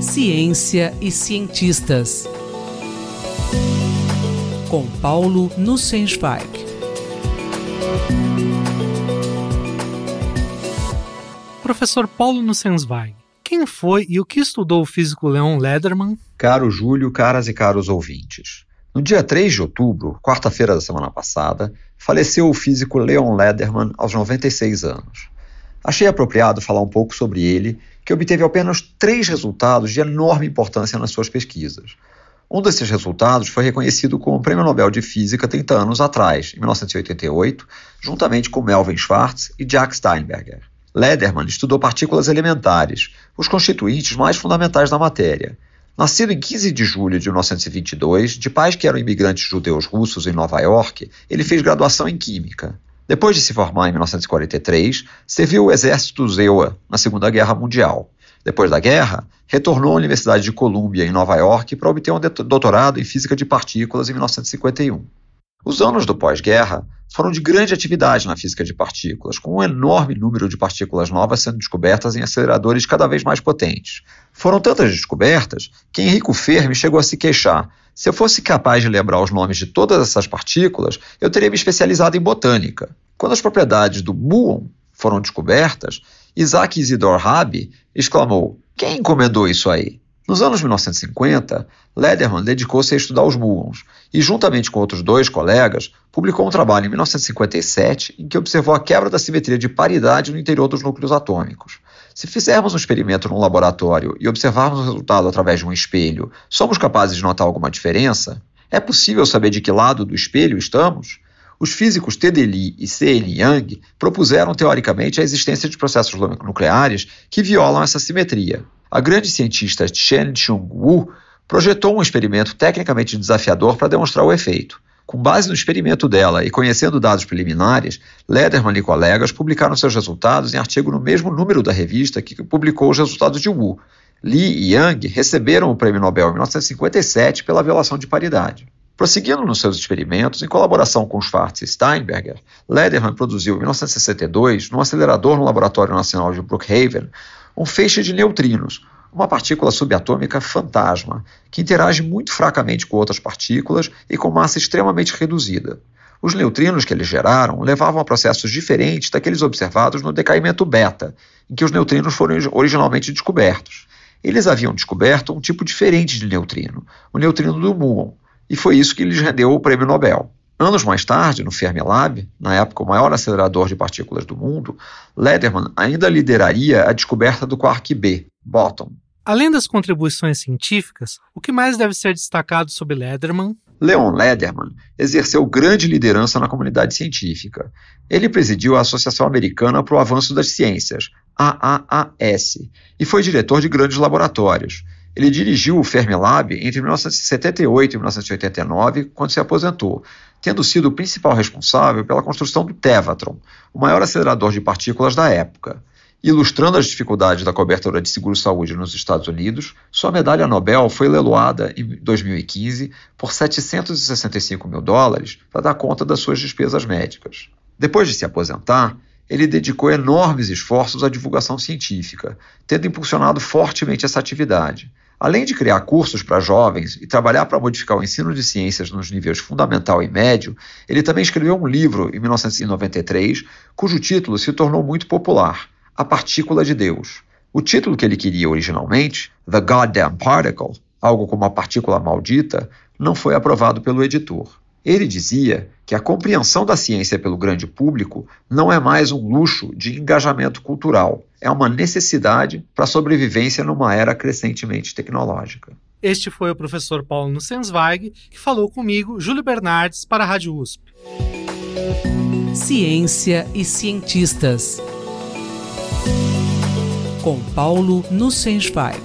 Ciência e cientistas. Com Paulo Nussensweig. Professor Paulo Nussensweig, quem foi e o que estudou o físico Leon Lederman? Caro Júlio, caras e caros ouvintes. No dia 3 de outubro, quarta-feira da semana passada, faleceu o físico Leon Lederman aos 96 anos. Achei apropriado falar um pouco sobre ele, que obteve apenas três resultados de enorme importância nas suas pesquisas. Um desses resultados foi reconhecido com o Prêmio Nobel de Física 30 anos atrás, em 1988, juntamente com Melvin Schwartz e Jack Steinberger. Lederman estudou partículas elementares, os constituintes mais fundamentais da matéria. Nascido em 15 de julho de 1922, de pais que eram imigrantes judeus russos em Nova York, ele fez graduação em Química. Depois de se formar em 1943, serviu o exército ZEUA na Segunda Guerra Mundial. Depois da guerra, retornou à Universidade de Columbia, em Nova York, para obter um doutorado em física de partículas em 1951. Os anos do pós-guerra foram de grande atividade na física de partículas, com um enorme número de partículas novas sendo descobertas em aceleradores cada vez mais potentes. Foram tantas descobertas que Enrico Fermi chegou a se queixar se eu fosse capaz de lembrar os nomes de todas essas partículas, eu teria me especializado em botânica. Quando as propriedades do muon foram descobertas, Isaac Isidor Rabi exclamou: Quem encomendou isso aí? Nos anos 1950, Lederman dedicou-se a estudar os muons e, juntamente com outros dois colegas, publicou um trabalho em 1957 em que observou a quebra da simetria de paridade no interior dos núcleos atômicos. Se fizermos um experimento num laboratório e observarmos o resultado através de um espelho, somos capazes de notar alguma diferença? É possível saber de que lado do espelho estamos? Os físicos. Lee e C.N. Young propuseram teoricamente a existência de processos nucleares que violam essa simetria. A grande cientista Chen Chung-Wu projetou um experimento tecnicamente desafiador para demonstrar o efeito. Com base no experimento dela e conhecendo dados preliminares, Lederman e colegas publicaram seus resultados em artigo no mesmo número da revista que publicou os resultados de Wu. Lee e Yang receberam o Prêmio Nobel em 1957 pela violação de paridade. Prosseguindo nos seus experimentos, em colaboração com Schwartz e Steinberger, Lederman produziu em 1962, num acelerador no Laboratório Nacional de Brookhaven, um feixe de neutrinos, uma partícula subatômica fantasma, que interage muito fracamente com outras partículas e com massa extremamente reduzida. Os neutrinos que eles geraram levavam a processos diferentes daqueles observados no decaimento beta, em que os neutrinos foram originalmente descobertos. Eles haviam descoberto um tipo diferente de neutrino, o neutrino do muon, e foi isso que lhes rendeu o prêmio Nobel. Anos mais tarde, no Fermilab, na época o maior acelerador de partículas do mundo, Lederman ainda lideraria a descoberta do quark B, Bottom. Além das contribuições científicas, o que mais deve ser destacado sobre Lederman? Leon Lederman exerceu grande liderança na comunidade científica. Ele presidiu a Associação Americana para o Avanço das Ciências, AAAS, e foi diretor de grandes laboratórios. Ele dirigiu o Fermilab entre 1978 e 1989, quando se aposentou, tendo sido o principal responsável pela construção do Tevatron, o maior acelerador de partículas da época. Ilustrando as dificuldades da cobertura de seguro-saúde nos Estados Unidos, sua medalha Nobel foi leiloada em 2015 por 765 mil dólares para dar conta das suas despesas médicas. Depois de se aposentar, ele dedicou enormes esforços à divulgação científica, tendo impulsionado fortemente essa atividade. Além de criar cursos para jovens e trabalhar para modificar o ensino de ciências nos níveis fundamental e médio, ele também escreveu um livro em 1993, cujo título se tornou muito popular a partícula de Deus. O título que ele queria originalmente, The Goddamn Particle, algo como a partícula maldita, não foi aprovado pelo editor. Ele dizia que a compreensão da ciência pelo grande público não é mais um luxo de engajamento cultural, é uma necessidade para a sobrevivência numa era crescentemente tecnológica. Este foi o professor Paulo Nussensweig, que falou comigo, Júlio Bernardes, para a Rádio USP. Ciência e cientistas com Paulo Nussensweig.